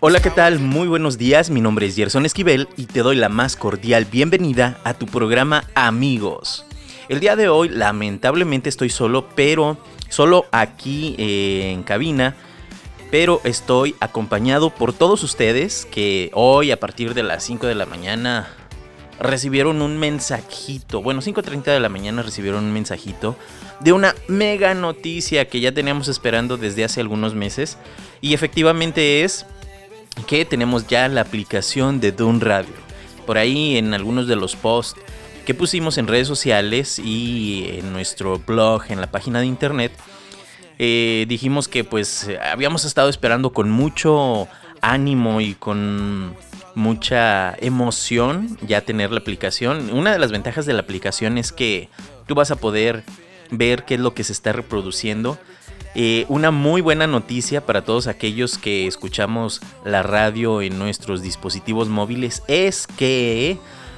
Hola, ¿qué tal? Muy buenos días, mi nombre es Gerson Esquivel y te doy la más cordial bienvenida a tu programa Amigos. El día de hoy lamentablemente estoy solo, pero solo aquí eh, en cabina, pero estoy acompañado por todos ustedes que hoy a partir de las 5 de la mañana recibieron un mensajito, bueno 5.30 de la mañana recibieron un mensajito de una mega noticia que ya teníamos esperando desde hace algunos meses. Y efectivamente es que tenemos ya la aplicación de Dune Radio. Por ahí en algunos de los posts que pusimos en redes sociales y en nuestro blog, en la página de internet, eh, dijimos que pues habíamos estado esperando con mucho ánimo y con mucha emoción ya tener la aplicación. Una de las ventajas de la aplicación es que tú vas a poder ver qué es lo que se está reproduciendo. Eh, una muy buena noticia para todos aquellos que escuchamos la radio en nuestros dispositivos móviles es que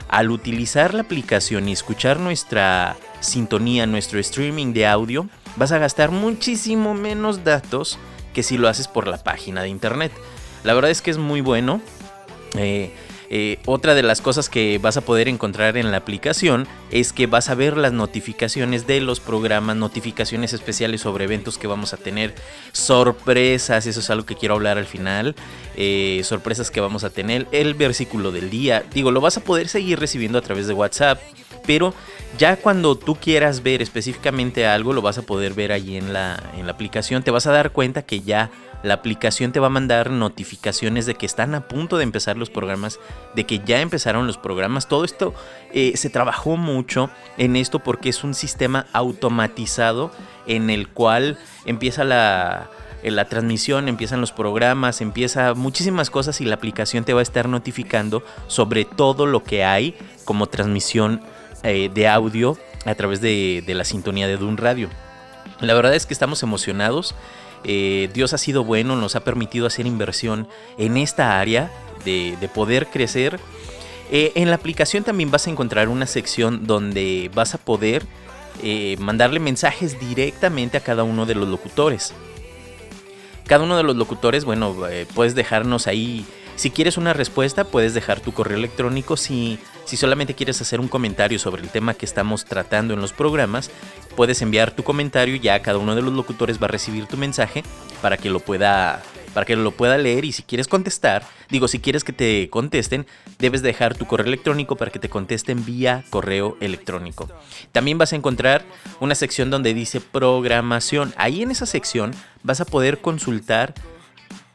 al utilizar la aplicación y escuchar nuestra sintonía, nuestro streaming de audio, vas a gastar muchísimo menos datos que si lo haces por la página de internet. La verdad es que es muy bueno. Eh, eh, otra de las cosas que vas a poder encontrar en la aplicación es que vas a ver las notificaciones de los programas, notificaciones especiales sobre eventos que vamos a tener, sorpresas, eso es algo que quiero hablar al final, eh, sorpresas que vamos a tener, el versículo del día, digo, lo vas a poder seguir recibiendo a través de WhatsApp, pero ya cuando tú quieras ver específicamente algo, lo vas a poder ver allí en la, en la aplicación, te vas a dar cuenta que ya la aplicación te va a mandar notificaciones de que están a punto de empezar los programas, de que ya empezaron los programas. Todo esto eh, se trabajó mucho en esto porque es un sistema automatizado en el cual empieza la, eh, la transmisión, empiezan los programas, empieza muchísimas cosas y la aplicación te va a estar notificando sobre todo lo que hay como transmisión eh, de audio a través de, de la sintonía de Dun Radio. La verdad es que estamos emocionados. Eh, Dios ha sido bueno, nos ha permitido hacer inversión en esta área de, poder crecer. Eh, en la aplicación también vas a encontrar una sección donde vas a poder eh, mandarle mensajes directamente a cada uno de los locutores. Cada uno de los locutores, bueno, puedes dejarnos ahí. Si quieres una respuesta, puedes dejar tu correo electrónico. Si, si solamente quieres hacer un comentario sobre el tema que estamos tratando en los programas, puedes enviar tu comentario ya cada uno de los locutores va a recibir tu mensaje para que lo pueda para que lo pueda leer y si quieres contestar, digo, si quieres que te contesten, debes dejar tu correo electrónico para que te contesten vía correo electrónico. También vas a encontrar una sección donde dice programación. Ahí en esa sección vas a poder consultar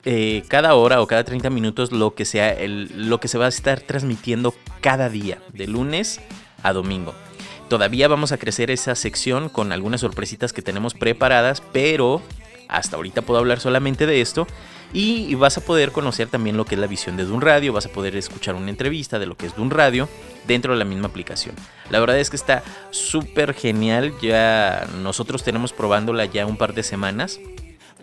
eh, cada hora o cada 30 minutos lo que, sea lo que se va a estar transmitiendo cada día, de lunes a domingo. Todavía vamos a crecer esa sección con algunas sorpresitas que tenemos preparadas, pero hasta ahorita puedo hablar solamente de esto. Y vas a poder conocer también lo que es la visión de Dun Radio, vas a poder escuchar una entrevista de lo que es Dun Radio dentro de la misma aplicación. La verdad es que está súper genial, ya nosotros tenemos probándola ya un par de semanas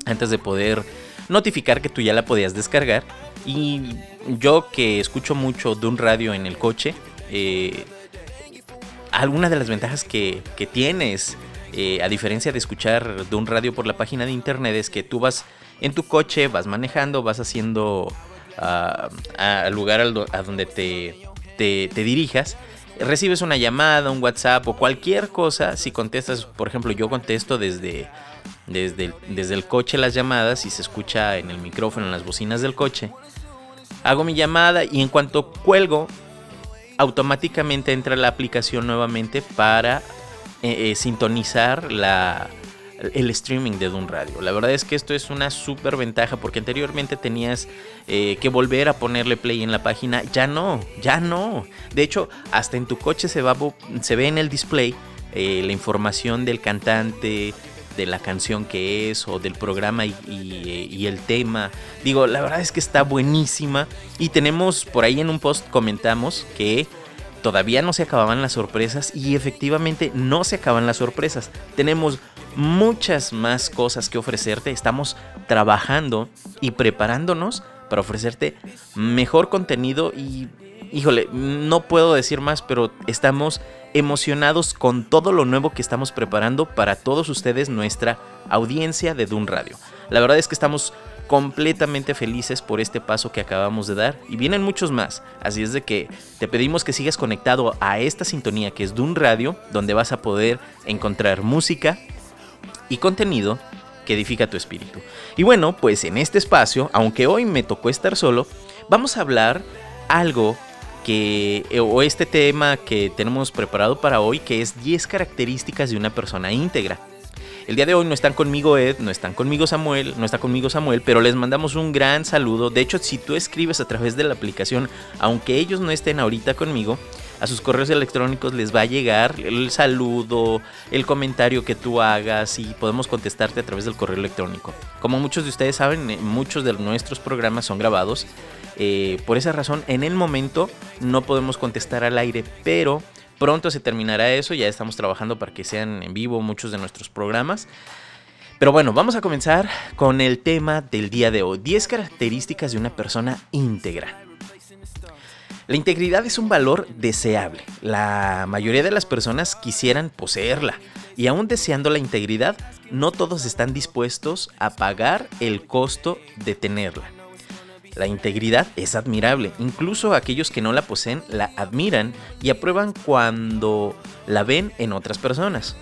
antes de poder notificar que tú ya la podías descargar. Y yo que escucho mucho Dun Radio en el coche, eh, alguna de las ventajas que, tienes, eh, a diferencia de escuchar de un radio por la página de internet, es que tú vas en tu coche, vas manejando, vas haciendo ah, al lugar a donde te, te, dirijas, recibes una llamada, un WhatsApp o cualquier cosa, si contestas, por ejemplo, yo contesto desde, desde, desde el coche las llamadas y se escucha en el micrófono, en las bocinas del coche. Hago mi llamada y en cuanto cuelgo, automáticamente entra la aplicación nuevamente para eh, eh, sintonizar la, el streaming de Dun Radio. La verdad es que esto es una súper ventaja porque anteriormente tenías eh, que volver a ponerle play en la página. Ya no, ya no. De hecho, hasta en tu coche se, va, se ve en el display la información del cantante, de la canción que es o del programa y, el tema. Digo, la verdad es que está buenísima y tenemos por ahí en un post comentamos que todavía no se acababan las sorpresas y efectivamente no se acaban las sorpresas. Tenemos muchas más cosas que ofrecerte, estamos trabajando y preparándonos para ofrecerte mejor contenido y híjole, no puedo decir más, pero estamos emocionados con todo lo nuevo que estamos preparando para todos ustedes, nuestra audiencia de Dun Radio. La verdad es que estamos completamente felices por este paso que acabamos de dar y vienen muchos más. Así es de que te pedimos que sigas conectado a esta sintonía que es Dun Radio, donde vas a poder encontrar música y contenido que edifica tu espíritu. Y bueno, pues en este espacio, aunque hoy me tocó estar solo, vamos a hablar algo que, eh, o este tema que tenemos preparado para hoy, que es 10 características de una persona íntegra. El día de hoy no están conmigo Ed, no están conmigo Samuel, no está conmigo Samuel, pero les mandamos un gran saludo. De hecho, si tú escribes a través de la aplicación, aunque ellos no estén ahorita conmigo, a sus correos electrónicos les va a llegar el saludo, el comentario que tú hagas y podemos contestarte a través del correo electrónico. Como muchos de ustedes saben, eh, muchos de nuestros programas son grabados. Eh, por esa razón, en el momento no podemos contestar al aire, pero pronto se terminará eso. Ya estamos trabajando para que sean en vivo muchos de nuestros programas. Pero bueno, vamos a comenzar con el tema del día de hoy. 10 características de una persona íntegra. La integridad es un valor deseable. La mayoría de las personas quisieran poseerla. Y aún deseando la integridad, no todos están dispuestos a pagar el costo de tenerla. La integridad es admirable, incluso aquellos que no la poseen la admiran y aprueban cuando la ven en otras personas.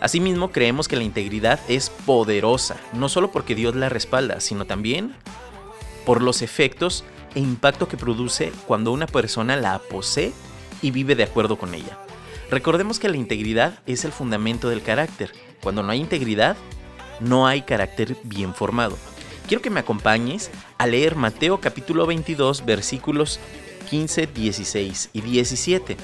Asimismo, creemos que la integridad es poderosa, no solo porque Dios la respalda, sino también por los efectos e impacto que produce cuando una persona la posee y vive de acuerdo con ella. Recordemos que la integridad es el fundamento del carácter. Cuando no hay integridad, no hay carácter bien formado. Quiero que me acompañes a leer Mateo capítulo 22 versículos 15, 16 y 17.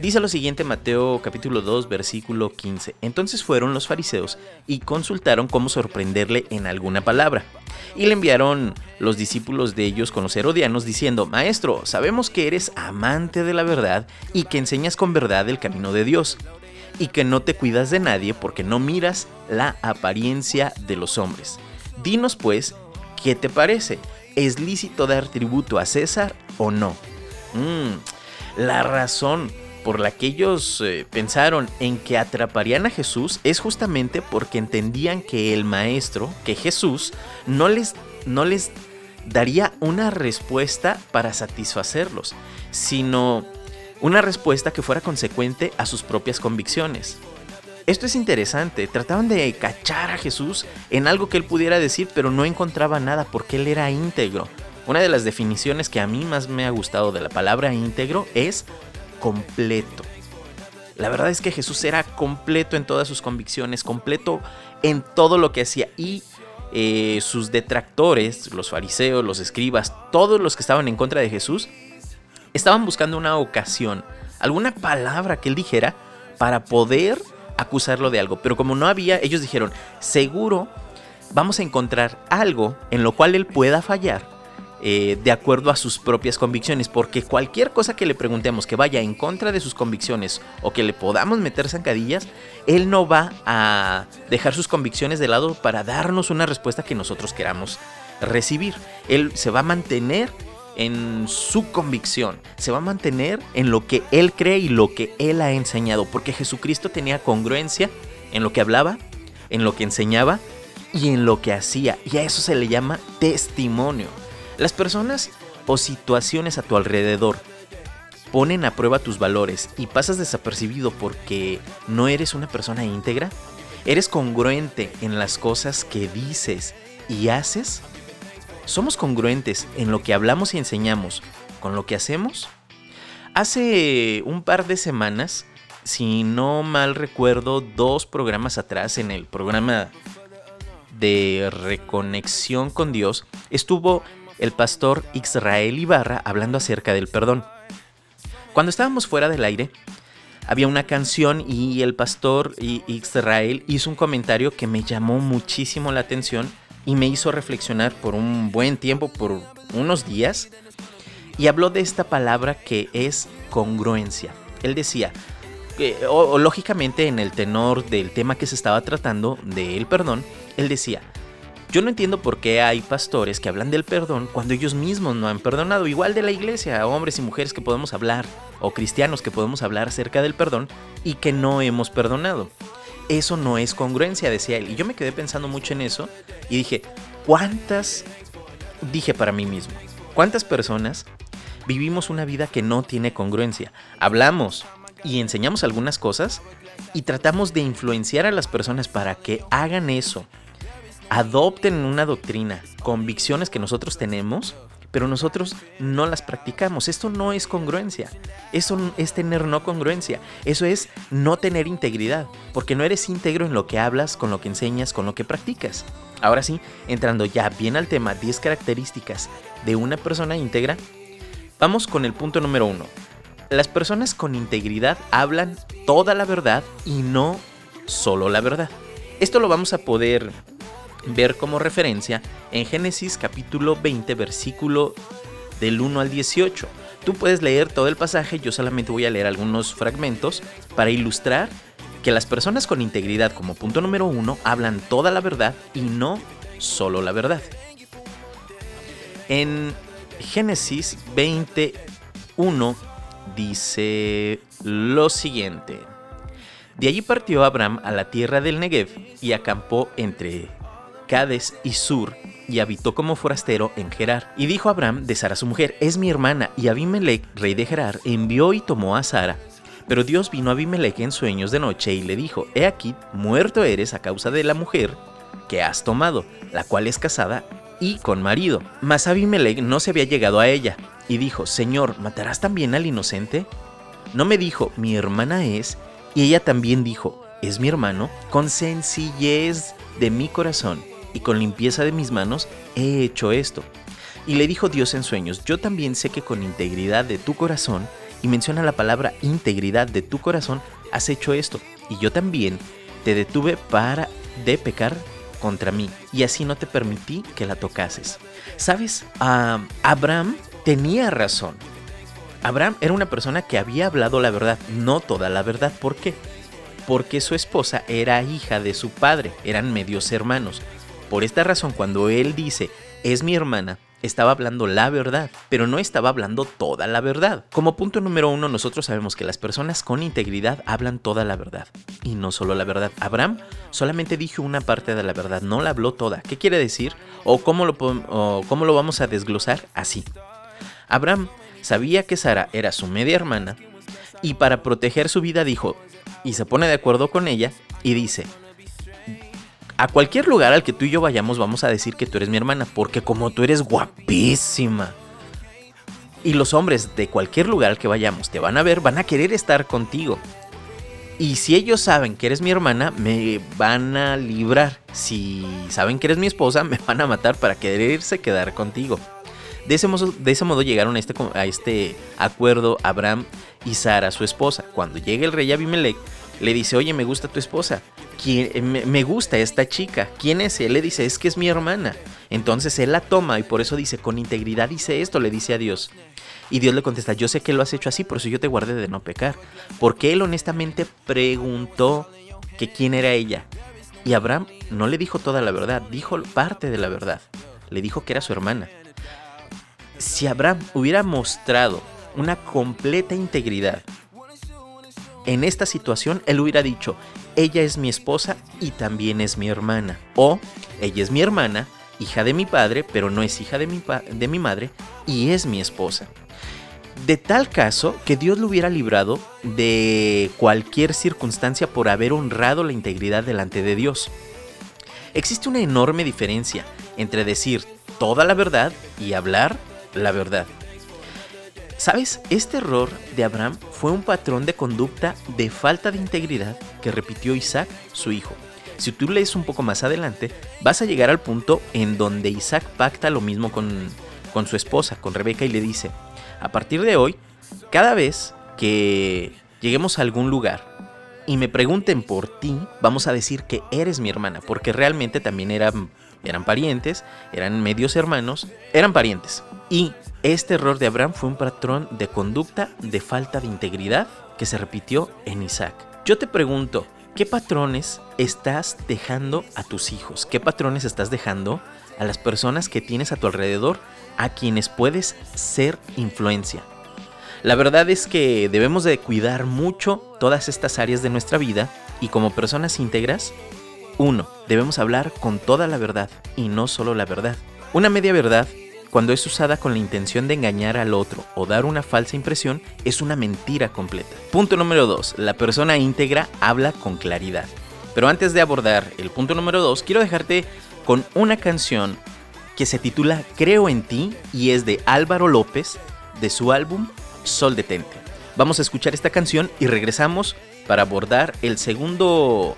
Dice lo siguiente Mateo capítulo 2 versículo 15. Entonces fueron los fariseos y consultaron cómo sorprenderle en alguna palabra. Y le enviaron los discípulos de ellos con los herodianos diciendo, Maestro, sabemos que eres amante de la verdad y que enseñas con verdad el camino de Dios, y que no te cuidas de nadie porque no miras la apariencia de los hombres. Dinos pues, ¿qué te parece? ¿Es lícito dar tributo a César o no? Mm, la razón por la que ellos eh, pensaron en que atraparían a Jesús es justamente porque entendían que el maestro, que Jesús, no les, no les daría una respuesta para satisfacerlos, sino una respuesta que fuera consecuente a sus propias convicciones. Esto es interesante, trataban de cachar a Jesús en algo que él pudiera decir, pero no encontraba nada porque él era íntegro. Una de las definiciones que a mí más me ha gustado de la palabra íntegro es completo. La verdad es que Jesús era completo en todas sus convicciones, completo en todo lo que hacía. Y eh, sus detractores, los fariseos, los escribas, todos los que estaban en contra de Jesús, estaban buscando una ocasión, alguna palabra que él dijera para poder acusarlo de algo. Pero como no había, ellos dijeron, seguro vamos a encontrar algo en lo cual él pueda fallar eh, de acuerdo a sus propias convicciones, porque cualquier cosa que le preguntemos que vaya en contra de sus convicciones o que le podamos meter zancadillas, él no va a dejar sus convicciones de lado para darnos una respuesta que nosotros queramos recibir. Él se va a mantener en su convicción, se va a mantener en lo que él cree y lo que él ha enseñado, porque Jesucristo tenía congruencia en lo que hablaba, en lo que enseñaba y en lo que hacía, y a eso se le llama testimonio. Las personas o situaciones a tu alrededor ponen a prueba tus valores y pasas desapercibido porque no eres una persona íntegra, eres congruente en las cosas que dices y haces, somos congruentes en lo que hablamos y enseñamos con lo que hacemos. Hace un par de semanas, si no mal recuerdo, dos programas atrás en el programa de reconexión con Dios, estuvo el pastor Israel Ibarra hablando acerca del perdón. Cuando estábamos fuera del aire, había una canción y el pastor Israel hizo un comentario que me llamó muchísimo la atención y me hizo reflexionar por un buen tiempo, por unos días, y habló de esta palabra que es congruencia. Él decía, o, lógicamente en el tenor del tema que se estaba tratando, del perdón, él decía, yo no entiendo por qué hay pastores que hablan del perdón cuando ellos mismos no han perdonado. Igual de la iglesia, hombres y mujeres que podemos hablar, o cristianos que podemos hablar acerca del perdón y que no hemos perdonado. Eso no es congruencia, decía él. Y yo me quedé pensando mucho en eso y dije, ¿cuántas, dije para mí mismo, cuántas personas vivimos una vida que no tiene congruencia? Hablamos y enseñamos algunas cosas y tratamos de influenciar a las personas para que hagan eso adopten una doctrina, convicciones que nosotros tenemos, pero nosotros no las practicamos. Esto no es congruencia. Eso es tener no congruencia. Eso es no tener integridad, porque no eres íntegro en lo que hablas, con lo que enseñas, con lo que practicas. Ahora sí, entrando ya bien al tema 10 características de una persona íntegra, vamos con el punto número uno. Las personas con integridad hablan toda la verdad y no solo la verdad. Esto lo vamos a poder ver como referencia en Génesis capítulo 20 versículo del 1 al 18. Tú puedes leer todo el pasaje, yo solamente voy a leer algunos fragmentos para ilustrar que las personas con integridad como punto número uno hablan toda la verdad y no solo la verdad. En Génesis 21 dice lo siguiente. De allí partió Abraham a la tierra del Negev y acampó entre Cades y Sur, y habitó como forastero en Gerar. Y dijo Abraham de Sara su mujer, es mi hermana, y Abimelech, rey de Gerar, envió y tomó a Sara. Pero Dios vino a Abimelech en sueños de noche y le dijo, He aquí, muerto eres a causa de la mujer que has tomado, la cual es casada y con marido. Mas Abimelech no se había llegado a ella, y dijo, Señor, ¿matarás también al inocente? No me dijo, mi hermana es, y ella también dijo, ¿es mi hermano? Con sencillez de mi corazón y con limpieza de mis manos he hecho esto. Y le dijo Dios en sueños, yo también sé que con integridad de tu corazón, y menciona la palabra integridad de tu corazón, has hecho esto. Y yo también te detuve para de pecar contra mí, y así no te permití que la tocases. ¿Sabes? Abraham tenía razón. Abraham era una persona que había hablado la verdad, no toda la verdad. ¿Por qué? Porque su esposa era hija de su padre, eran medios hermanos. Por esta razón, cuando él dice, es mi hermana, estaba hablando la verdad, pero no estaba hablando toda la verdad. Como punto número uno, nosotros sabemos que las personas con integridad hablan toda la verdad, y no solo la verdad. Abraham solamente dijo una parte de la verdad, no la habló toda. ¿Qué quiere decir? ¿O cómo lo, o cómo lo vamos a desglosar? Así. Abraham sabía que Sara era su media hermana, y para proteger su vida dijo, y se pone de acuerdo con ella, y dice, a cualquier lugar al que tú y yo vayamos vamos a decir que tú eres mi hermana, porque como tú eres guapísima. Y los hombres de cualquier lugar al que vayamos te van a ver, van a querer estar contigo. Y si ellos saben que eres mi hermana, me van a librar. Si saben que eres mi esposa, me van a matar para quererse quedar contigo. De ese, modo, llegaron a este, a este acuerdo Abraham y Sara, su esposa. Cuando llega el rey Abimelech, le dice, oye, me gusta tu esposa. Eh, me gusta esta chica. ¿Quién es? Él le dice, es que es mi hermana. Entonces él la toma y por eso dice, con integridad dice esto, le dice a Dios. Y Dios le contesta, yo sé que lo has hecho así, por eso yo te guardé de no pecar. Porque él honestamente preguntó que quién era ella. Y Abraham no le dijo toda la verdad, dijo parte de la verdad. Le dijo que era su hermana. Si Abraham hubiera mostrado una completa integridad en esta situación, él hubiera dicho, ella es mi esposa y también es mi hermana. O ella es mi hermana, hija de mi padre, pero no es hija de mi, de mi madre y es mi esposa. De tal caso que Dios lo hubiera librado de cualquier circunstancia por haber honrado la integridad delante de Dios. Existe una enorme diferencia entre decir toda la verdad y hablar la verdad. ¿Sabes? Este error de Abraham fue un patrón de conducta de falta de integridad que repitió Isaac, su hijo. Si tú lees un poco más adelante, vas a llegar al punto en donde Isaac pacta lo mismo con, con su esposa, con Rebeca, y le dice, a partir de hoy, cada vez que lleguemos a algún lugar y me pregunten por ti, vamos a decir que eres mi hermana, porque realmente también eran, eran parientes, eran medios hermanos, eran parientes. Y este error de Abraham fue un patrón de conducta de falta de integridad que se repitió en Isaac. Yo te pregunto, ¿qué patrones estás dejando a tus hijos? ¿Qué patrones estás dejando a las personas que tienes a tu alrededor, a quienes puedes ser influencia? La verdad es que debemos de cuidar mucho todas estas áreas de nuestra vida y como personas íntegras, uno, debemos hablar con toda la verdad y no solo la verdad. Una media verdad, cuando es usada con la intención de engañar al otro o dar una falsa impresión, es una mentira completa. Punto número 2. La persona íntegra habla con claridad. Pero antes de abordar el punto número 2, quiero dejarte con una canción que se titula Creo en ti y es de Álvaro López de su álbum Sol Detente. Vamos a escuchar esta canción y regresamos para abordar el segundo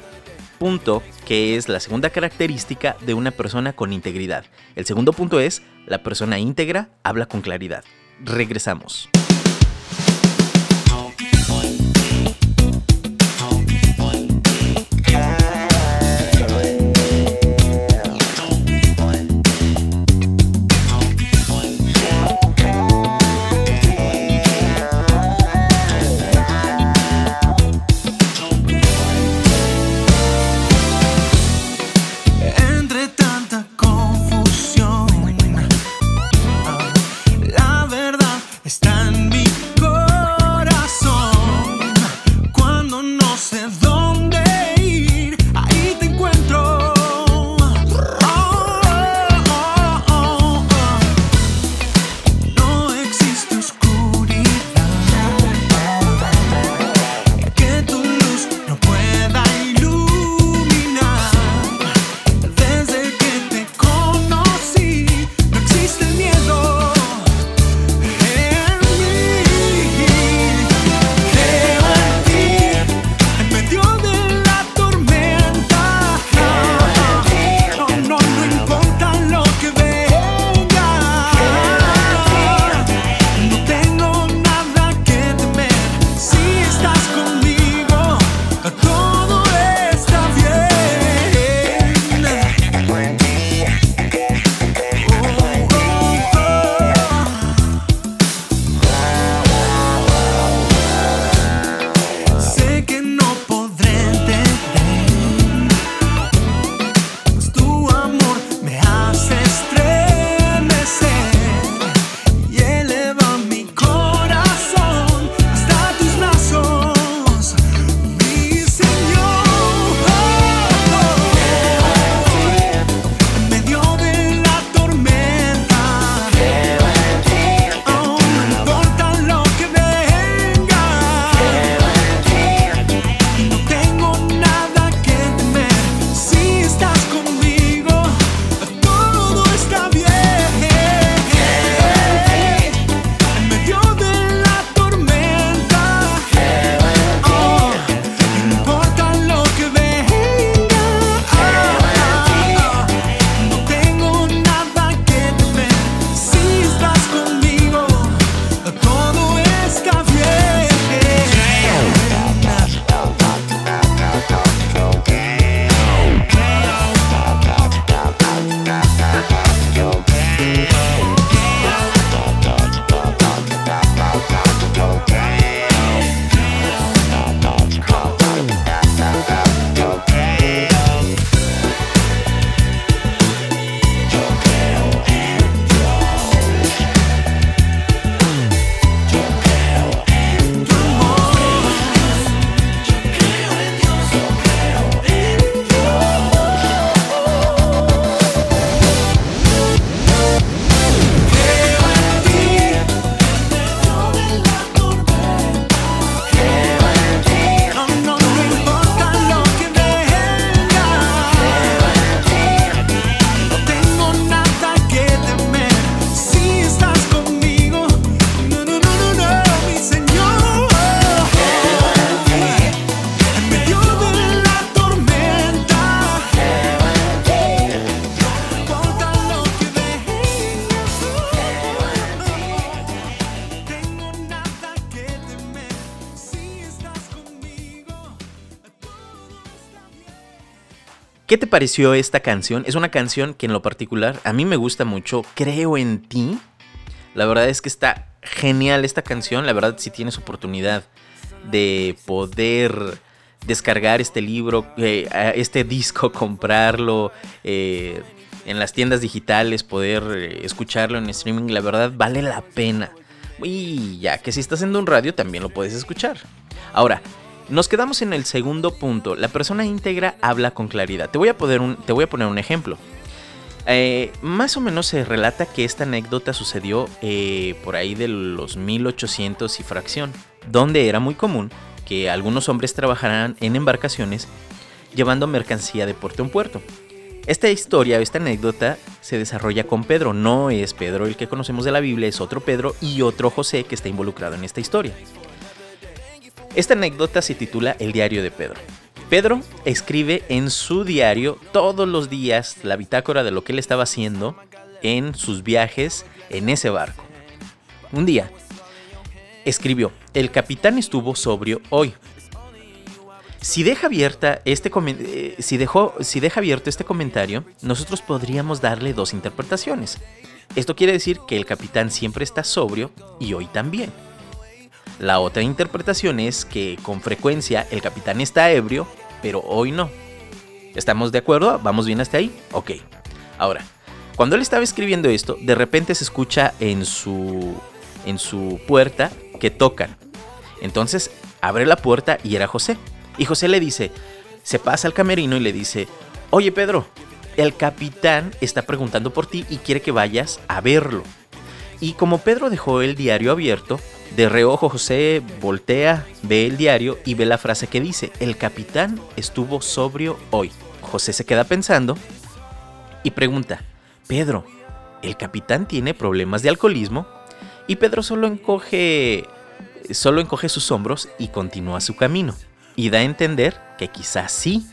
punto, que es la segunda característica de una persona con integridad. El segundo punto es, la persona íntegra habla con claridad. Regresamos. ¿Qué te pareció esta canción? Es una canción que en lo particular a mí me gusta mucho. Creo en ti. La verdad es que está genial esta canción. La verdad, si tienes oportunidad de poder descargar este libro, eh, este disco, comprarlo eh, en las tiendas digitales, poder eh, escucharlo en streaming, la verdad vale la pena. Y ya que si estás en un radio también lo puedes escuchar. Ahora, nos quedamos en el segundo punto. La persona íntegra habla con claridad. Te voy a poner un, ejemplo. Eh, más o menos se relata que esta anécdota sucedió eh, por ahí de los 1800 y fracción, donde era muy común que algunos hombres trabajaran en embarcaciones llevando mercancía de puerto en puerto. Esta historia, esta anécdota, se desarrolla con Pedro. No es Pedro el que conocemos de la Biblia, es otro Pedro y otro José que está involucrado en esta historia. Esta anécdota se titula El diario de Pedro. Pedro escribe en su diario todos los días la bitácora de lo que él estaba haciendo en sus viajes en ese barco. Un día, escribió, el capitán estuvo sobrio hoy. Si deja, abierta este eh, si, dejó, si deja abierto este comentario, nosotros podríamos darle dos interpretaciones. Esto quiere decir que el capitán siempre está sobrio y hoy también. La otra interpretación es que con frecuencia el capitán está ebrio, pero hoy no. ¿Estamos de acuerdo? ¿Vamos bien hasta ahí? Ok. Ahora, cuando él estaba escribiendo esto, de repente se escucha en su, en su puerta que tocan. Entonces abre la puerta y era José. Y José le dice, se pasa al camerino y le dice, oye Pedro, el capitán está preguntando por ti y quiere que vayas a verlo. Y como Pedro dejó el diario abierto, de reojo José voltea, ve el diario y ve la frase que dice, el capitán estuvo sobrio hoy. José se queda pensando y pregunta, Pedro, ¿el capitán tiene problemas de alcoholismo? Y Pedro solo encoge, solo encoge sus hombros y continúa su camino. Y da a entender que quizás sí.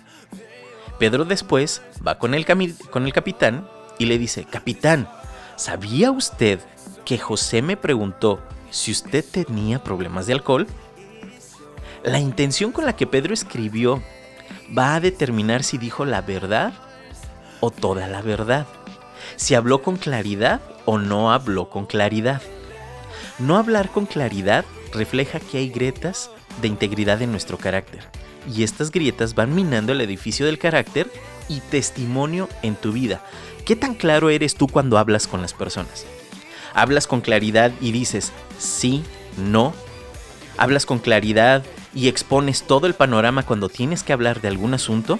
Pedro después va con el, con el capitán y le dice, capitán, ¿sabía usted que José me preguntó si usted tenía problemas de alcohol, la intención con la que Pedro escribió va a determinar si dijo la verdad o toda la verdad, si habló con claridad o no habló con claridad. No hablar con claridad refleja que hay grietas de integridad en nuestro carácter, y estas grietas van minando el edificio del carácter y testimonio en tu vida. ¿Qué tan claro eres tú cuando hablas con las personas? Hablas con claridad y dices sí, no. Hablas con claridad y expones todo el panorama cuando tienes que hablar de algún asunto.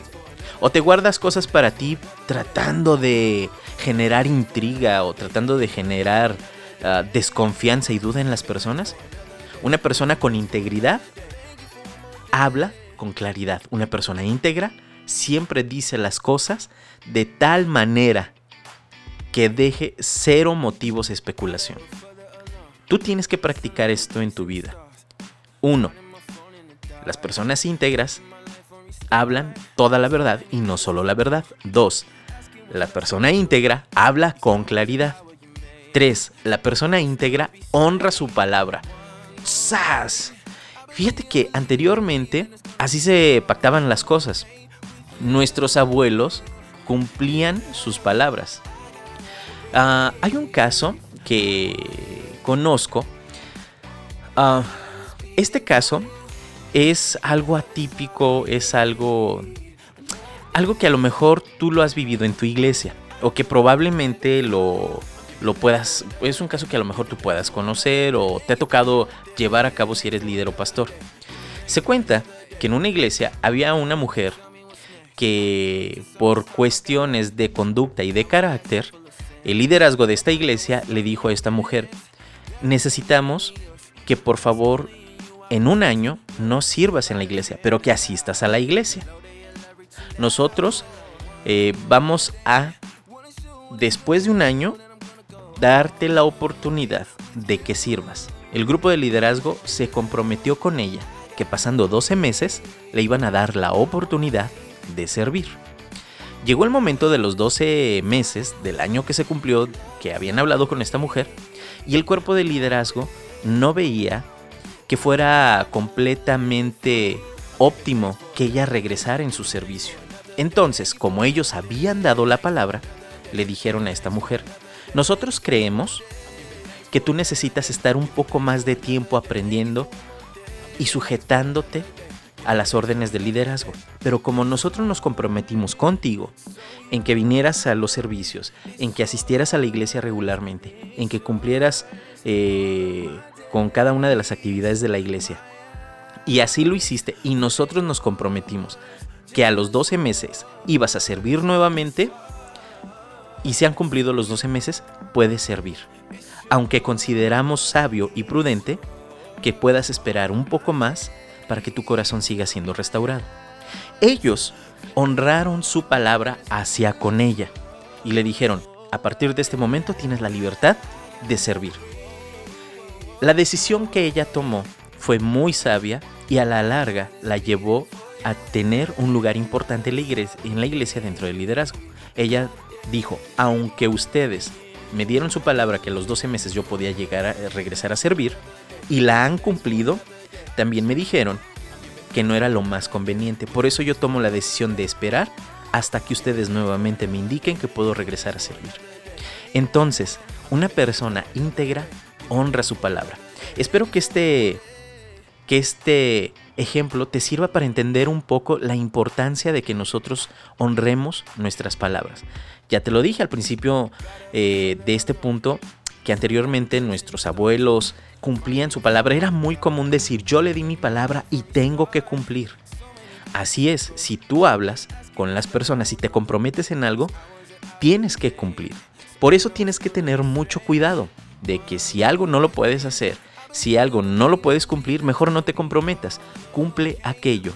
O te guardas cosas para ti tratando de generar intriga o tratando de generar ah, desconfianza y duda en las personas. Una persona con integridad habla con claridad. Una persona íntegra siempre dice las cosas de tal manera que deje cero motivos de especulación. Tú tienes que practicar esto en tu vida. 1. Las personas íntegras hablan toda la verdad y no solo la verdad. 2. La persona íntegra habla con claridad. 3. La persona íntegra honra su palabra. ¡Sas! Fíjate que anteriormente así se pactaban las cosas. Nuestros abuelos cumplían sus palabras. Ah, hay un caso que conozco. Ah, este caso es algo atípico, es algo, algo que a lo mejor tú lo has vivido en tu iglesia o que probablemente lo, lo puedas, es un caso que a lo mejor tú puedas conocer o te ha tocado llevar a cabo si eres líder o pastor. Se cuenta que en una iglesia había una mujer que por cuestiones de conducta y de carácter el liderazgo de esta iglesia le dijo a esta mujer, necesitamos que por favor en un año no sirvas en la iglesia, pero que asistas a la iglesia. Nosotros eh, vamos a, después de un año, darte la oportunidad de que sirvas. El grupo de liderazgo se comprometió con ella que pasando 12 meses le iban a dar la oportunidad de servir. Llegó el momento de los 12 meses del año que se cumplió que habían hablado con esta mujer y el cuerpo de liderazgo no veía que fuera completamente óptimo que ella regresara en su servicio. Entonces, como ellos habían dado la palabra, le dijeron a esta mujer, nosotros creemos que tú necesitas estar un poco más de tiempo aprendiendo y sujetándote a las órdenes del liderazgo. Pero como nosotros nos comprometimos contigo en que vinieras a los servicios, en que asistieras a la iglesia regularmente, en que cumplieras eh, con cada una de las actividades de la iglesia, y así lo hiciste, y nosotros nos comprometimos que a los 12 meses ibas a servir nuevamente, y se han cumplido los 12 meses, puedes servir. Aunque consideramos sabio y prudente que puedas esperar un poco más para que tu corazón siga siendo restaurado. Ellos honraron su palabra hacia con ella y le dijeron, a partir de este momento tienes la libertad de servir. La decisión que ella tomó fue muy sabia y a la larga la llevó a tener un lugar importante en la iglesia, dentro del liderazgo. Ella dijo, aunque ustedes me dieron su palabra que a los 12 meses yo podía llegar a regresar a servir y la han cumplido, también me dijeron que no era lo más conveniente. Por eso yo tomo la decisión de esperar hasta que ustedes nuevamente me indiquen que puedo regresar a servir. Entonces, una persona íntegra honra su palabra. Espero que este que este ejemplo te sirva para entender un poco la importancia de que nosotros honremos nuestras palabras. Ya te lo dije al principio eh, de este punto, que anteriormente nuestros abuelos cumplían su palabra. Era muy común decir, yo le di mi palabra y tengo que cumplir. Así es, si tú hablas con las personas y te comprometes en algo, tienes que cumplir. Por eso tienes que tener mucho cuidado de que si algo no lo puedes hacer, si algo no lo puedes cumplir, mejor no te comprometas. Cumple aquello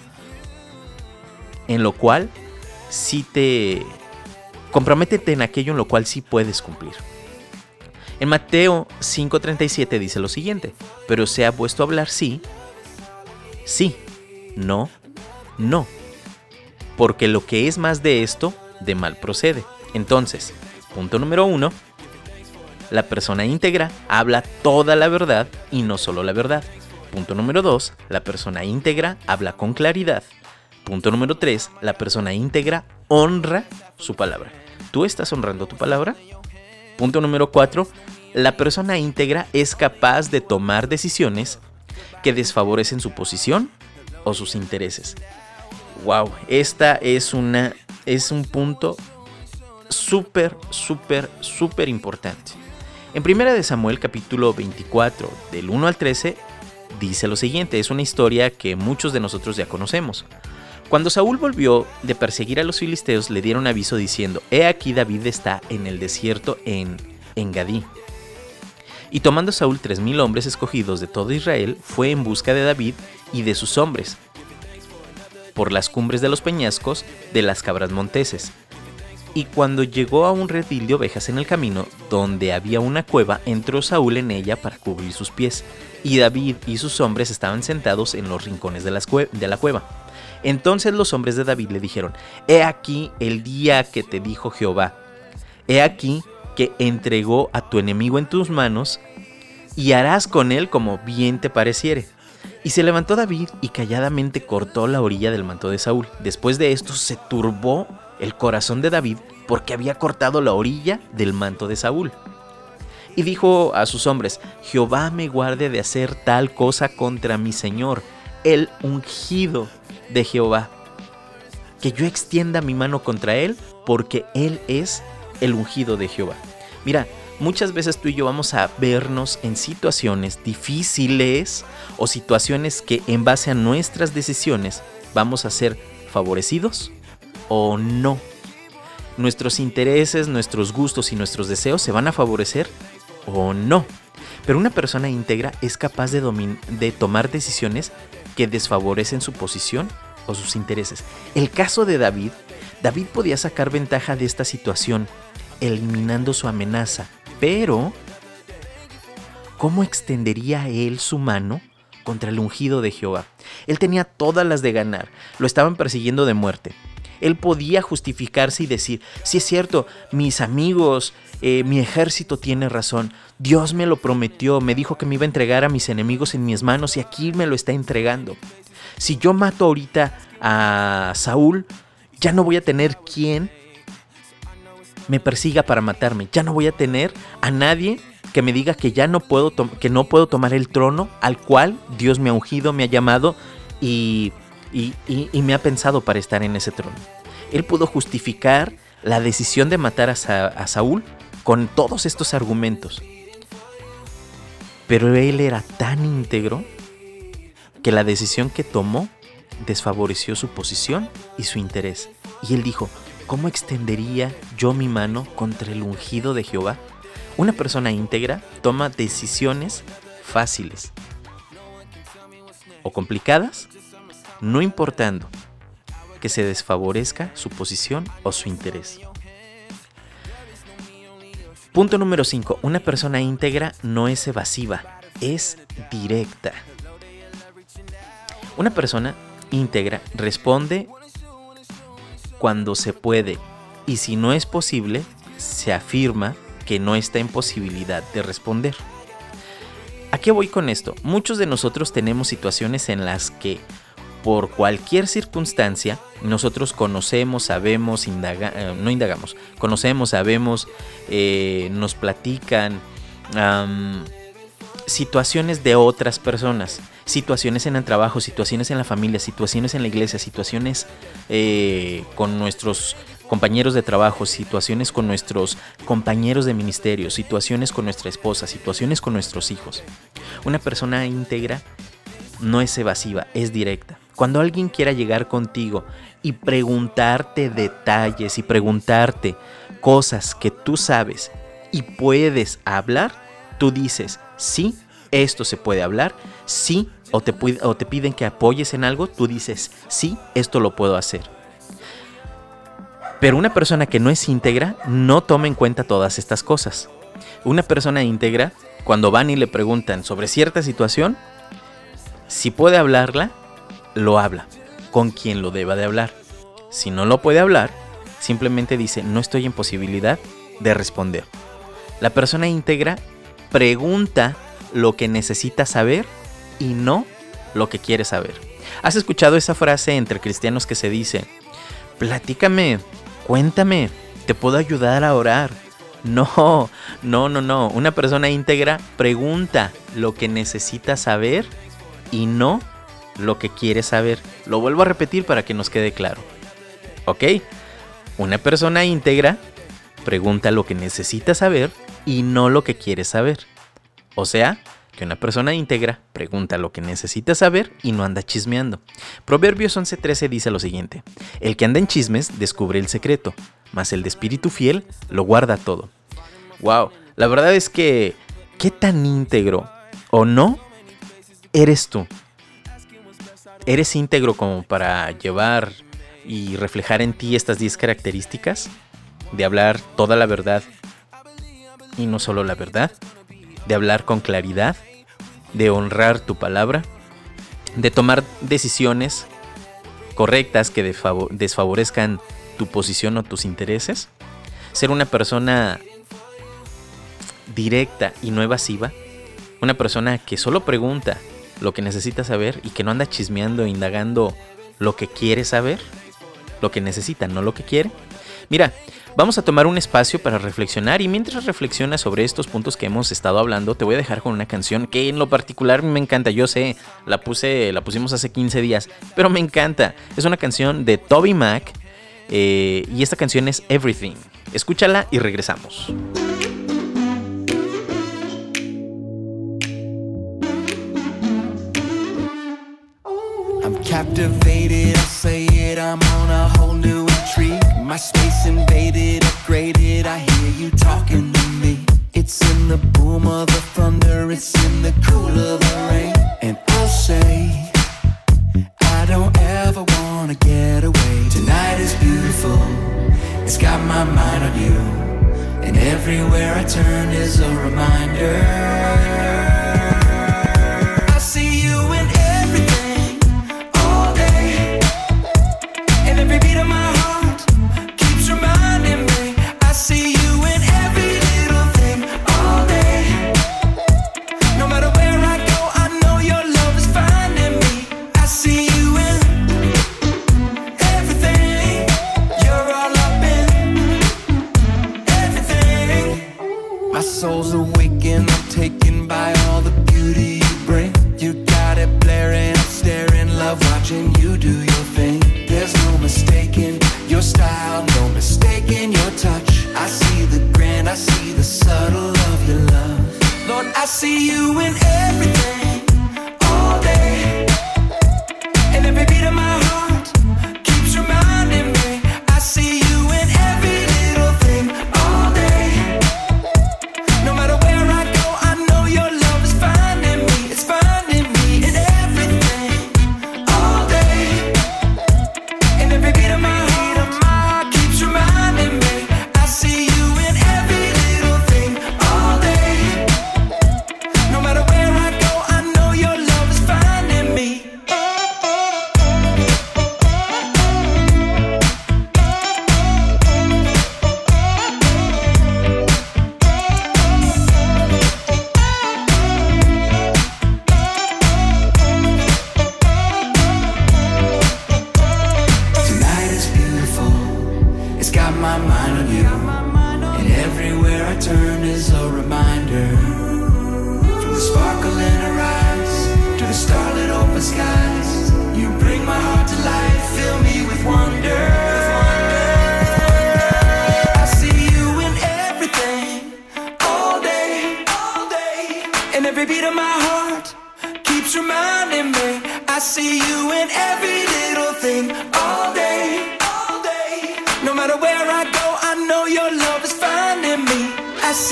en lo cual sí te... Comprométete en aquello en lo cual sí puedes cumplir. En Mateo 5:37 dice lo siguiente, pero se ha puesto a hablar sí, sí, no, no, porque lo que es más de esto, de mal procede. Entonces, punto número uno, la persona íntegra habla toda la verdad y no solo la verdad. Punto número dos, la persona íntegra habla con claridad. Punto número tres, la persona íntegra honra su palabra. ¿Tú estás honrando tu palabra? Punto número 4. La persona íntegra es capaz de tomar decisiones que desfavorecen su posición o sus intereses. Wow, esta es una es un punto súper súper súper importante. En Primera de Samuel capítulo 24 del 1 al 13 dice lo siguiente, es una historia que muchos de nosotros ya conocemos. Cuando Saúl volvió de perseguir a los filisteos, le dieron aviso diciendo, He aquí David está en el desierto en Engadí. Y tomando Saúl tres mil hombres escogidos de todo Israel, fue en busca de David y de sus hombres, por las cumbres de los peñascos de las cabras monteses. Y cuando llegó a un redil de ovejas en el camino, donde había una cueva, entró Saúl en ella para cubrir sus pies, y David y sus hombres estaban sentados en los rincones de la cueva. Entonces los hombres de David le dijeron, He aquí el día que te dijo Jehová, he aquí que entregó a tu enemigo en tus manos, y harás con él como bien te pareciere. Y se levantó David y calladamente cortó la orilla del manto de Saúl. Después de esto se turbó el corazón de David porque había cortado la orilla del manto de Saúl. Y dijo a sus hombres, Jehová me guarde de hacer tal cosa contra mi Señor, el ungido de Jehová. Que yo extienda mi mano contra él, porque él es el ungido de Jehová. Mira, muchas veces tú y yo vamos a vernos en situaciones difíciles o situaciones que en base a nuestras decisiones vamos a ser favorecidos o no. Nuestros intereses, nuestros gustos y nuestros deseos se van a favorecer o no. Pero una persona íntegra es capaz de, de tomar decisiones que desfavorecen su posición o sus intereses. El caso de David, David podía sacar ventaja de esta situación, eliminando su amenaza, pero ¿cómo extendería él su mano contra el ungido de Jehová? Él tenía todas las de ganar, lo estaban persiguiendo de muerte. Él podía justificarse y decir, si es cierto, mis amigos, eh, mi ejército tiene razón, Dios me lo prometió, me dijo que me iba a entregar a mis enemigos en mis manos y aquí me lo está entregando. Si yo mato ahorita a Saúl, Ya no voy a tener quien me persiga para matarme. Ya no voy a tener a nadie que me diga que ya no puedo, que no puedo tomar el trono al cual Dios me ha ungido, me ha llamado y, me ha pensado para estar en ese trono. Él pudo justificar la decisión de matar a, Saúl con todos estos argumentos. Pero él era tan íntegro que la decisión que tomó desfavoreció su posición y su interés. Y él dijo, ¿cómo extendería yo mi mano contra el ungido de Jehová? Una persona íntegra toma decisiones fáciles o complicadas, no importando que se desfavorezca su posición o su interés. Punto número 5. Una persona íntegra no es evasiva, es directa. Una persona íntegra responde cuando se puede y si no es posible, se afirma que no está en posibilidad de responder. ¿A qué voy con esto? Muchos de nosotros tenemos situaciones en las que por cualquier circunstancia nosotros conocemos, sabemos, eh, no indagamos, conocemos, sabemos, eh, nos platican situaciones de otras personas, situaciones en el trabajo, situaciones en la familia, situaciones en la iglesia, situaciones eh, con nuestros compañeros de trabajo, situaciones con nuestros compañeros de ministerio, situaciones con nuestra esposa, situaciones con nuestros hijos. Una persona íntegra no es evasiva, es directa. Cuando alguien quiera llegar contigo y preguntarte detalles y preguntarte cosas que tú sabes y puedes hablar, tú dices, sí, esto se puede hablar, sí, o te, piden que apoyes en algo, tú dices, sí, esto lo puedo hacer. Pero una persona que no es íntegra no toma en cuenta todas estas cosas. Una persona íntegra, cuando van y le preguntan sobre cierta situación, si puede hablarla, lo habla con quien lo deba de hablar. Si no lo puede hablar, simplemente dice no estoy en posibilidad de responder. La persona íntegra pregunta lo que necesita saber y no lo que quiere saber. ¿Has escuchado esa frase entre cristianos que se dice, platícame Cuéntame, te puedo ayudar a orar. No, no, no, no. Una persona íntegra pregunta lo que necesita saber y no lo que quiere saber. Lo vuelvo a repetir para que nos quede claro. ¿Ok? Una persona íntegra pregunta lo que necesita saber y no lo que quiere saber. O sea, que una persona íntegra pregunta lo que necesita saber y no anda chismeando. Proverbios 11:13 dice lo siguiente, el que anda en chismes descubre el secreto, mas el de espíritu fiel lo guarda todo. Wow, la verdad es que, ¿qué tan íntegro o no eres tú? ¿Eres íntegro como para llevar y reflejar en ti estas 10 características? De hablar toda la verdad y no solo la verdad de hablar con claridad, de honrar tu palabra, de tomar decisiones correctas que desfavorezcan tu posición o tus intereses, ser una persona directa y no evasiva, una persona que solo pregunta lo que necesita saber y que no anda chismeando, indagando lo que quiere saber, lo que necesita, no lo que quiere. Mira, Vamos a tomar un espacio para reflexionar y mientras reflexionas sobre estos puntos que hemos estado hablando, te voy a dejar con una canción que en lo particular me encanta. Yo sé, la puse, la pusimos hace 15 días, pero me encanta. Es una canción de Toby Mac eh, y esta canción es Everything. Escúchala y regresamos. I'm say it, I'm on a whole new intrigue. My space invaded, upgraded I hear you talking to me. It's in the boom of the thunder It's in the cool of the rain. And I'll say I don't ever wanna get away. Tonight is beautiful It's got my mind on you. And everywhere I turn is a reminder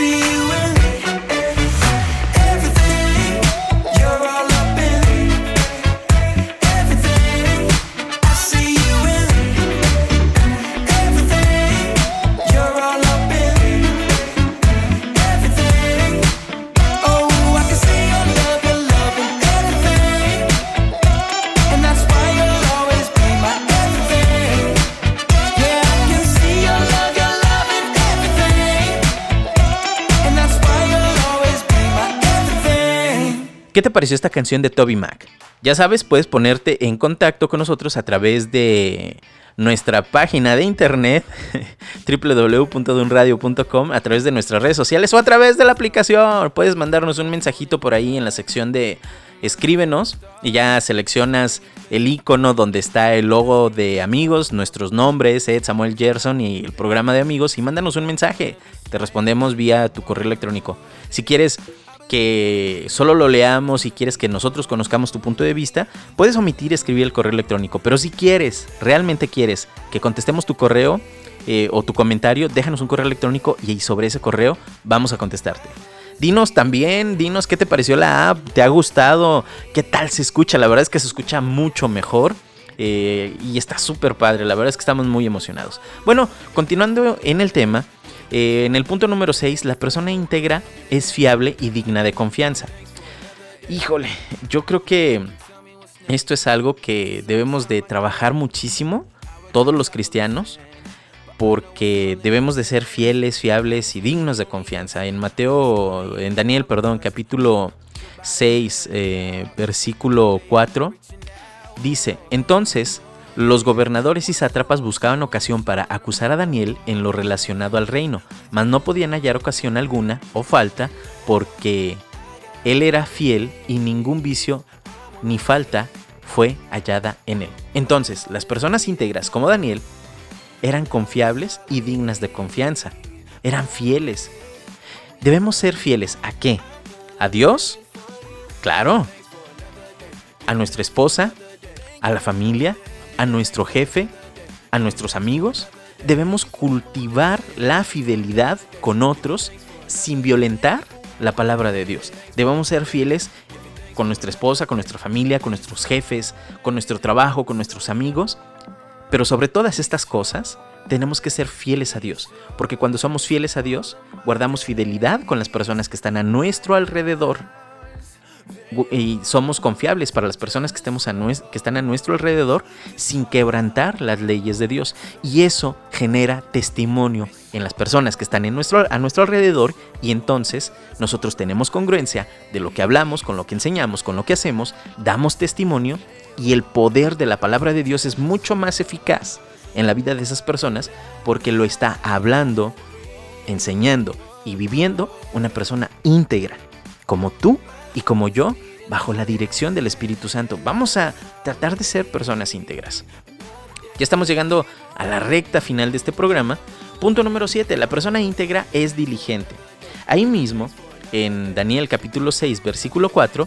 see you ¿Qué te pareció esta canción de Toby Mac? Ya sabes, puedes ponerte en contacto con nosotros a través de nuestra página de internet www.dunradio.com a través de nuestras redes sociales o a través de la aplicación. Puedes mandarnos un mensajito por ahí en la sección de escríbenos y ya seleccionas el icono donde está el logo de amigos, nuestros nombres, Ed Samuel Gerson y el programa de amigos y mándanos un mensaje. Te respondemos vía tu correo electrónico. Si quieres que solo lo leamos y quieres que nosotros conozcamos tu punto de vista, puedes omitir escribir el correo electrónico. Pero si quieres, realmente quieres que contestemos tu correo eh, o tu comentario, déjanos un correo electrónico y sobre ese correo vamos a contestarte. Dinos también, dinos qué te pareció la app, te ha gustado, qué tal se escucha. La verdad es que se escucha mucho mejor. eh, y está súper padre, la verdad es que estamos muy emocionados. Bueno, continuando en el tema, eh, en el punto número 6, la persona íntegra es fiable y digna de confianza. Híjole, yo creo que esto es algo que debemos de trabajar muchísimo, todos los cristianos, porque debemos de ser fieles, fiables y dignos de confianza. En Mateo, en Daniel, perdón, capítulo 6, eh, versículo 4, dice, entonces los gobernadores y sátrapas buscaban ocasión para acusar a Daniel en lo relacionado al reino, mas no podían hallar ocasión alguna o falta porque él era fiel y ningún vicio ni falta fue hallada en él. Entonces, las personas íntegras como Daniel eran confiables y dignas de confianza, eran fieles. Debemos ser fieles a qué? ¿A Dios? Claro. ¿A nuestra esposa? ¿A la familia? ¿A nuestro jefe? ¿A nuestros amigos? Debemos cultivar la fidelidad con otros sin violentar la palabra de Dios. Debemos ser fieles con nuestra esposa, con nuestra familia, con nuestros jefes, con nuestro trabajo, con nuestros amigos. Pero sobre todas estas cosas, tenemos que ser fieles a Dios, porque cuando somos fieles a Dios, guardamos fidelidad con las personas que están a nuestro alrededor y somos confiables para las personas que, estemos que están a nuestro alrededor sin quebrantar las leyes de Dios. Y eso genera testimonio en las personas que están a nuestro alrededor y entonces nosotros tenemos congruencia de lo que hablamos, con lo que enseñamos, con lo que hacemos, damos testimonio y el poder de la palabra de Dios es mucho más eficaz en la vida de esas personas porque lo está hablando, enseñando y viviendo una persona íntegra, como tú y como yo, bajo la dirección del Espíritu Santo. Vamos a tratar de ser personas íntegras. Ya estamos llegando a la recta final de este programa. Punto número 7. La persona íntegra es diligente. Ahí mismo, en Daniel capítulo 6, versículo 4,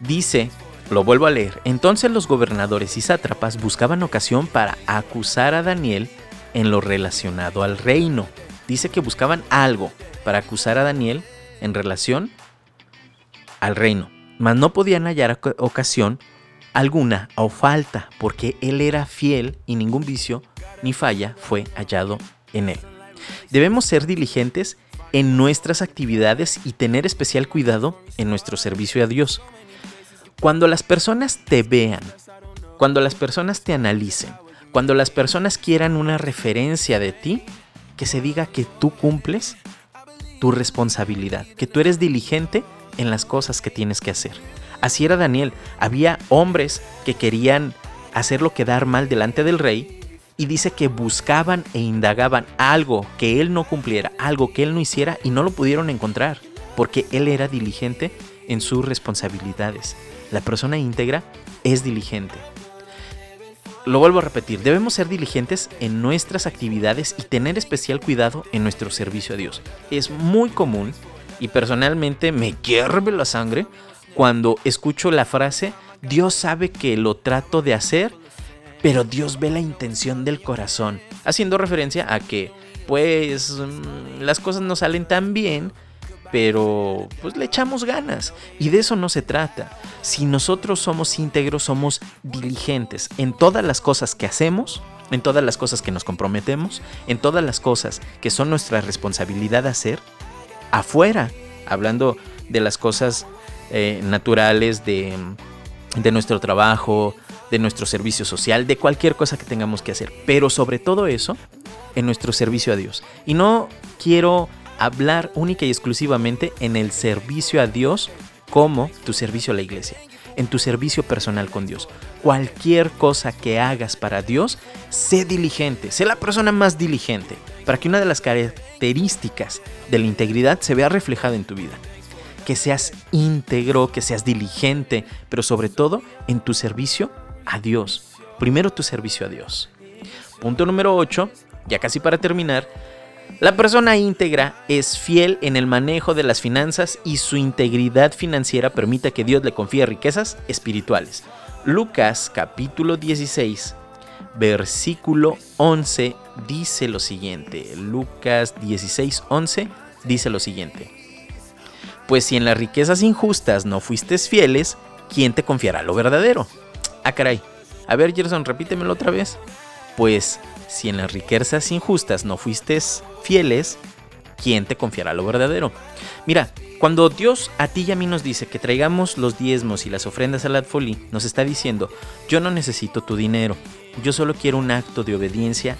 dice, lo vuelvo a leer, entonces los gobernadores y sátrapas buscaban ocasión para acusar a Daniel en lo relacionado al reino. Dice que buscaban algo para acusar a Daniel en relación al reino, mas no podían hallar ocasión alguna o falta, porque él era fiel y ningún vicio ni falla fue hallado en él. Debemos ser diligentes en nuestras actividades y tener especial cuidado en nuestro servicio a Dios. Cuando las personas te vean, cuando las personas te analicen, cuando las personas quieran una referencia de ti, que se diga que tú cumples tu responsabilidad, que tú eres diligente en las cosas que tienes que hacer. Así era Daniel. Había hombres que querían hacerlo quedar mal delante del rey y dice que buscaban e indagaban algo que él no cumpliera, algo que él no hiciera y no lo pudieron encontrar, porque él era diligente en sus responsabilidades. La persona íntegra es diligente lo vuelvo a repetir, debemos ser diligentes en nuestras actividades y tener especial cuidado en nuestro servicio a Dios. Es muy común y personalmente me hierve la sangre cuando escucho la frase, Dios sabe que lo trato de hacer, pero Dios ve la intención del corazón, haciendo referencia a que pues mm, las cosas no salen tan bien pero pues le echamos ganas. Y de eso no se trata. Si nosotros somos íntegros, somos diligentes en todas las cosas que hacemos, en todas las cosas que nos comprometemos, en todas las cosas que son nuestra responsabilidad hacer, afuera, hablando de las cosas eh, naturales, de, de nuestro trabajo, de nuestro servicio social, de cualquier cosa que tengamos que hacer, pero sobre todo eso, en nuestro servicio a Dios. Y no quiero hablar única y exclusivamente en el servicio a Dios como tu servicio a la iglesia, en tu servicio personal con Dios. Cualquier cosa que hagas para Dios, sé diligente, sé la persona más diligente, para que una de las características de la integridad se vea reflejada en tu vida. Que seas íntegro, que seas diligente, pero sobre todo en tu servicio a Dios. Primero tu servicio a Dios. Punto número 8, ya casi para terminar, la persona íntegra es fiel en el manejo de las finanzas y su integridad financiera permite que Dios le confíe riquezas espirituales. Lucas capítulo 16, versículo 11 dice lo siguiente. Lucas 16, 11 dice lo siguiente. Pues si en las riquezas injustas no fuiste fieles, ¿quién te confiará lo verdadero? Ah, caray. A ver, Gerson, repítemelo otra vez. Pues si en las riquezas injustas no fuiste fieles, ¿quién te confiará lo verdadero? Mira, cuando Dios a ti y a mí nos dice que traigamos los diezmos y las ofrendas al Adfolí, nos está diciendo, yo no necesito tu dinero, yo solo quiero un acto de obediencia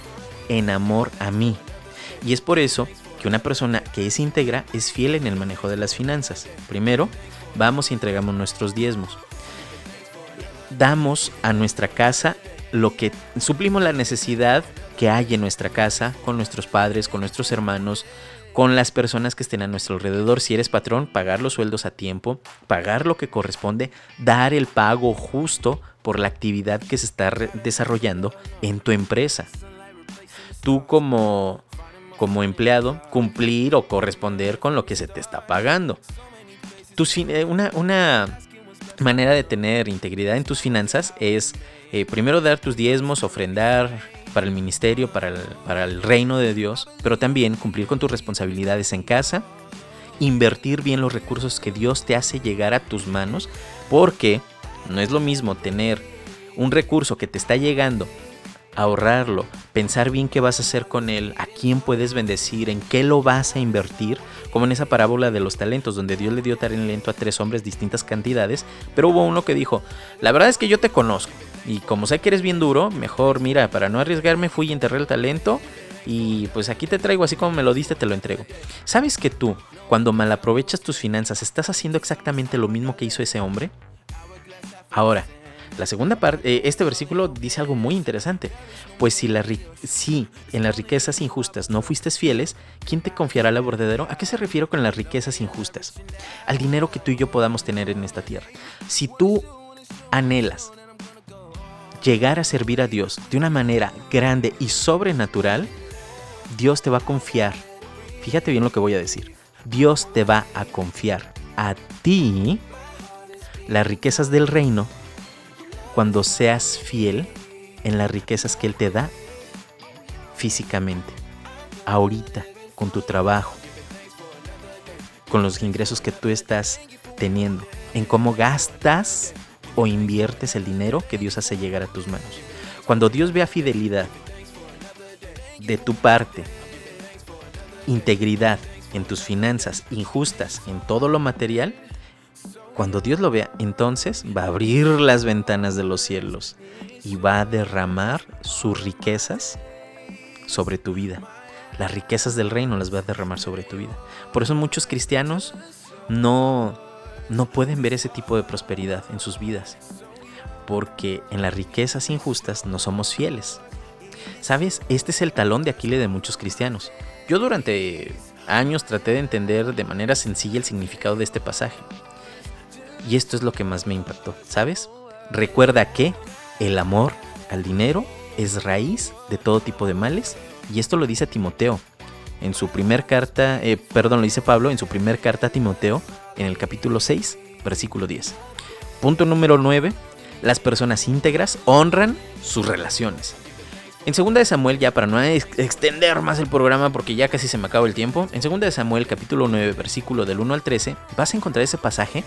en amor a mí. Y es por eso que una persona que es íntegra es fiel en el manejo de las finanzas. Primero, vamos y entregamos nuestros diezmos. Damos a nuestra casa lo que suplimos la necesidad que hay en nuestra casa, con nuestros padres, con nuestros hermanos, con las personas que estén a nuestro alrededor. Si eres patrón, pagar los sueldos a tiempo, pagar lo que corresponde, dar el pago justo por la actividad que se está desarrollando en tu empresa. Tú como, como empleado, cumplir o corresponder con lo que se te está pagando. Eh, una, una manera de tener integridad en tus finanzas es eh, primero dar tus diezmos, ofrendar para el ministerio, para el, para el reino de Dios, pero también cumplir con tus responsabilidades en casa, invertir bien los recursos que Dios te hace llegar a tus manos, porque no es lo mismo tener un recurso que te está llegando ahorrarlo, pensar bien qué vas a hacer con él, a quién puedes bendecir, en qué lo vas a invertir, como en esa parábola de los talentos, donde Dios le dio talento a tres hombres distintas cantidades, pero hubo uno que dijo, la verdad es que yo te conozco, y como sé que eres bien duro, mejor mira, para no arriesgarme fui y enterré el talento, y pues aquí te traigo, así como me lo diste, te lo entrego. ¿Sabes que tú, cuando malaprovechas tus finanzas, estás haciendo exactamente lo mismo que hizo ese hombre? Ahora, La segunda parte, eh, este versículo dice algo muy interesante. Pues si, la, si en las riquezas injustas no fuiste fieles, ¿quién te confiará lo verdadero? ¿A qué se refiere con las riquezas injustas? Al dinero que tú y yo podamos tener en esta tierra. Si tú anhelas llegar a servir a Dios de una manera grande y sobrenatural, Dios te va a confiar. Fíjate bien lo que voy a decir. Dios te va a confiar a ti las riquezas del reino cuando seas fiel en las riquezas que Él te da físicamente, ahorita, con tu trabajo, con los ingresos que tú estás teniendo, en cómo gastas o inviertes el dinero que Dios hace llegar a tus manos. Cuando Dios vea fidelidad de tu parte, integridad en tus finanzas, injustas en todo lo material, cuando Dios lo vea, entonces va a abrir las ventanas de los cielos y va a derramar sus riquezas sobre tu vida. Las riquezas del reino las va a derramar sobre tu vida. Por eso muchos cristianos no, no pueden ver ese tipo de prosperidad en sus vidas. Porque en las riquezas injustas no somos fieles. ¿Sabes? Este es el talón de Aquiles de muchos cristianos. Yo durante años traté de entender de manera sencilla el significado de este pasaje. Y esto es lo que más me impactó, ¿sabes? Recuerda que el amor al dinero es raíz de todo tipo de males. Y esto lo dice Timoteo. En su primer carta, eh, perdón, lo dice Pablo en su primer carta a Timoteo, en el capítulo 6, versículo 10. Punto número 9. Las personas íntegras honran sus relaciones. En 2 de Samuel, ya para no extender más el programa porque ya casi se me acaba el tiempo, en 2 de Samuel capítulo 9 versículo del 1 al 13, vas a encontrar ese pasaje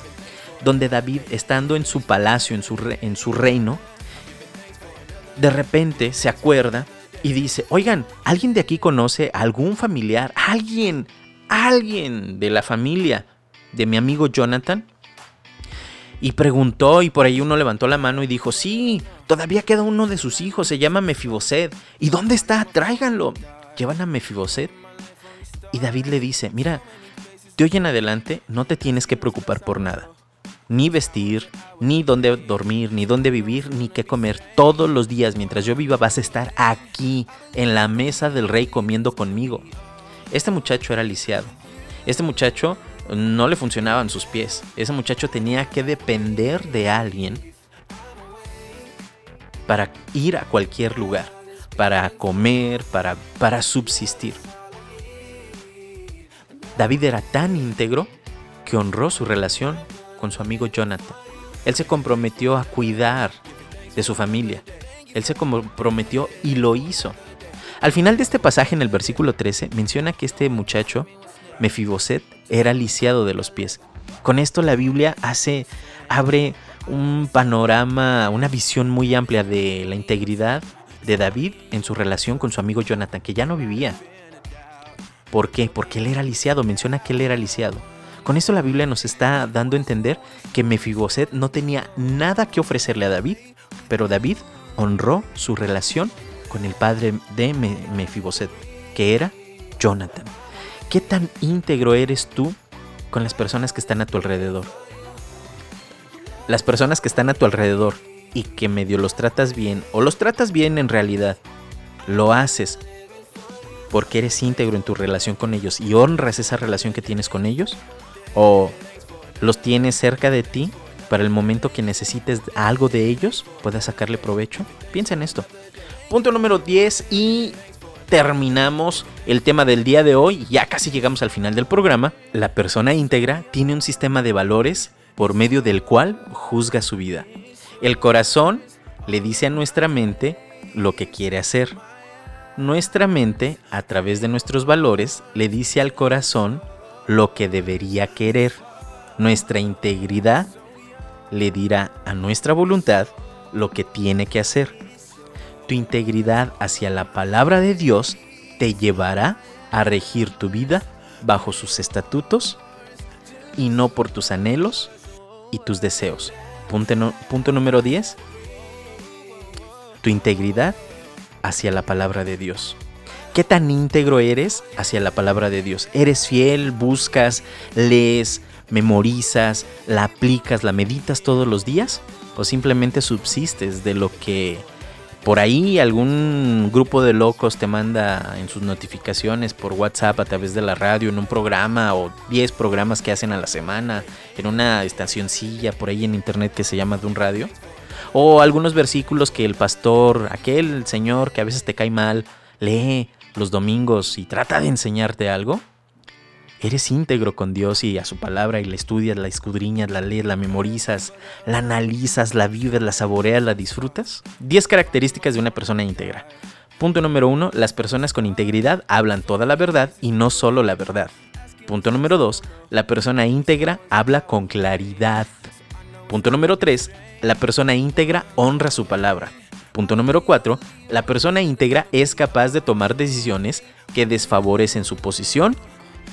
donde David, estando en su palacio, en su, en su reino, de repente se acuerda y dice, oigan, ¿alguien de aquí conoce a algún familiar? ¿Alguien? ¿Alguien de la familia de mi amigo Jonathan? Y preguntó y por ahí uno levantó la mano y dijo, sí, todavía queda uno de sus hijos, se llama Mefiboset. ¿Y dónde está? Tráiganlo. Llevan a Mefiboset. Y David le dice, mira, de hoy en adelante no te tienes que preocupar por nada ni vestir, ni dónde dormir, ni dónde vivir, ni qué comer. Todos los días mientras yo viva vas a estar aquí, en la mesa del rey comiendo conmigo. Este muchacho era lisiado. Este muchacho no le funcionaban sus pies. Ese muchacho tenía que depender de alguien para ir a cualquier lugar, para comer, para, para subsistir. David era tan íntegro que honró su relación con su amigo Jonathan. Él se comprometió a cuidar de su familia. Él se comprometió y lo hizo. Al final de este pasaje, en el versículo 13, menciona que este muchacho, Mefiboset, era lisiado de los pies. Con esto la Biblia hace, abre un panorama, una visión muy amplia de la integridad de David en su relación con su amigo Jonathan, que ya no vivía. ¿Por qué? Porque él era lisiado, menciona que él era lisiado. Con esto la Biblia nos está dando a entender que Mefiboset no tenía nada que ofrecerle a David, pero David honró su relación con el padre de Mefiboset, que era Jonathan. ¿Qué tan íntegro eres tú con las personas que están a tu alrededor? Las personas que están a tu alrededor y que medio los tratas bien, o los tratas bien en realidad, lo haces porque eres íntegro en tu relación con ellos y honras esa relación que tienes con ellos, o los tienes cerca de ti para el momento que necesites algo de ellos, puedas sacarle provecho. Piensa en esto. Punto número 10 y terminamos el tema del día de hoy. Ya casi llegamos al final del programa. La persona íntegra tiene un sistema de valores por medio del cual juzga su vida. El corazón le dice a nuestra mente lo que quiere hacer. Nuestra mente, a través de nuestros valores, le dice al corazón lo que debería querer. Nuestra integridad le dirá a nuestra voluntad lo que tiene que hacer. Tu integridad hacia la palabra de Dios te llevará a regir tu vida bajo sus estatutos y no por tus anhelos y tus deseos. Punto, número 10. Tu integridad hacia la palabra de Dios. ¿Qué tan íntegro eres hacia la palabra de Dios? ¿Eres fiel? ¿Buscas? ¿Lees? ¿Memorizas? ¿La aplicas? ¿La meditas todos los días? o simplemente subsistes de lo que por ahí algún grupo de locos te manda en sus notificaciones por WhatsApp a través de la radio, en un programa o 10 programas que hacen a la semana, en una estacioncilla por ahí en internet que se llama de un radio. O algunos versículos que el pastor, aquel señor que a veces te cae mal, lee los domingos y trata de enseñarte algo. Eres íntegro con Dios y a su palabra y la estudias, la escudriñas, la lees, la memorizas, la analizas, la vives, la saboreas, la disfrutas. 10 características de una persona íntegra. Punto número 1. Las personas con integridad hablan toda la verdad y no solo la verdad. Punto número 2. La persona íntegra habla con claridad. Punto número 3. La persona íntegra honra su palabra. Punto número 4. La persona íntegra es capaz de tomar decisiones que desfavorecen su posición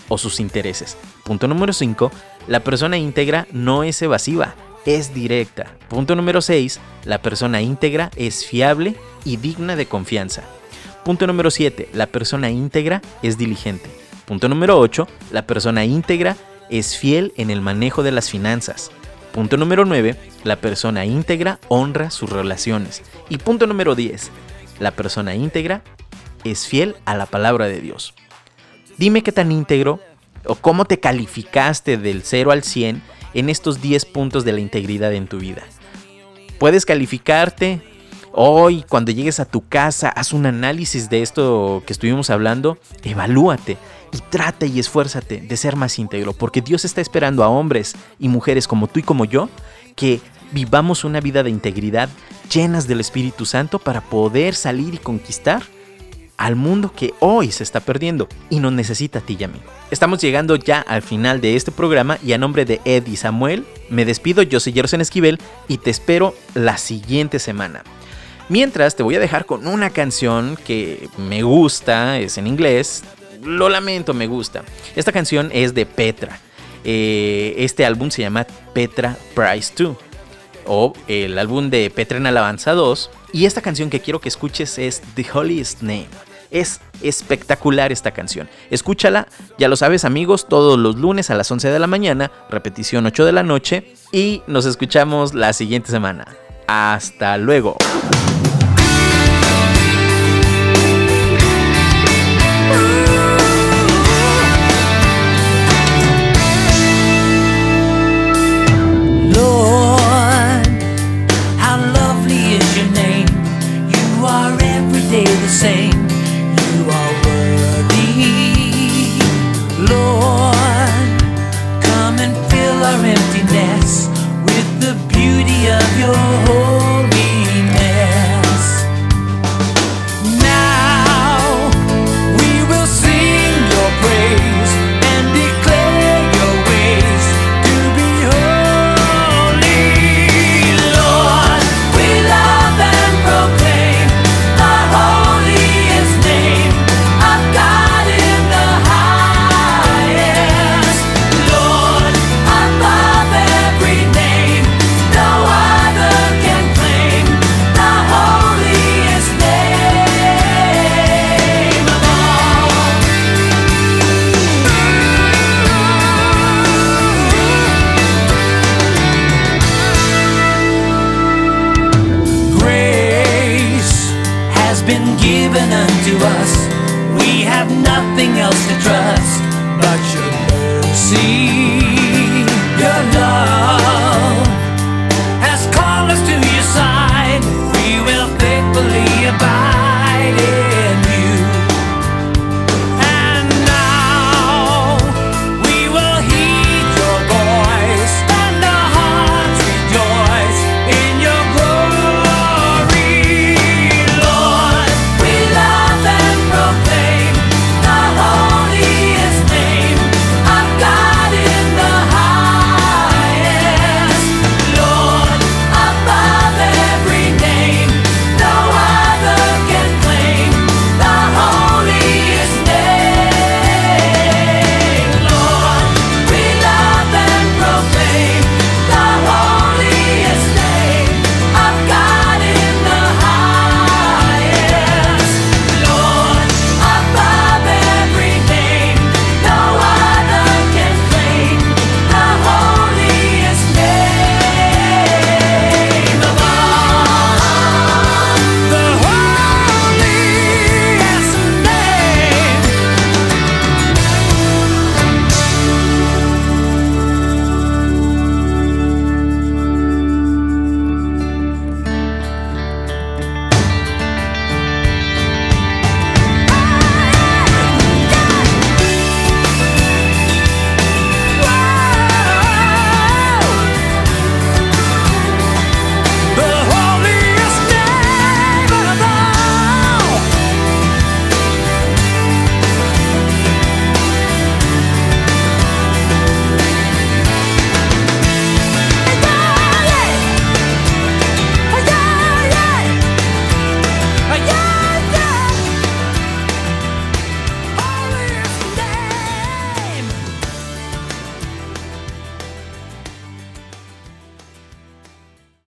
o sus intereses. Punto número 5. La persona íntegra no es evasiva, es directa. Punto número 6. La persona íntegra es fiable y digna de confianza. Punto número 7. La persona íntegra es diligente. Punto número 8. La persona íntegra es fiel en el manejo de las finanzas. Punto número 9. La persona íntegra honra sus relaciones. Y punto número 10. La persona íntegra es fiel a la palabra de Dios. Dime qué tan íntegro o cómo te calificaste del 0 al 100 en estos 10 puntos de la integridad en tu vida. Puedes calificarte hoy cuando llegues a tu casa, haz un análisis de esto que estuvimos hablando, evalúate y trata y esfuérzate de ser más íntegro, porque Dios está esperando a hombres y mujeres como tú y como yo que vivamos una vida de integridad llenas del Espíritu Santo para poder salir y conquistar al mundo que hoy se está perdiendo y nos necesita a ti y a mí. Estamos llegando ya al final de este programa y a nombre de Ed y Samuel me despido, yo soy Gerson Esquivel y te espero la siguiente semana. Mientras te voy a dejar con una canción que me gusta, es en inglés, lo lamento, me gusta. Esta canción es de Petra. Eh, este álbum se llama Petra Price 2 o el álbum de Petra en Alabanza 2 y esta canción que quiero que escuches es The Holiest Name. Es espectacular esta canción. Escúchala, ya lo sabes amigos, todos los lunes a las 11 de la mañana, repetición 8 de la noche y nos escuchamos la siguiente semana. Hasta luego. the same.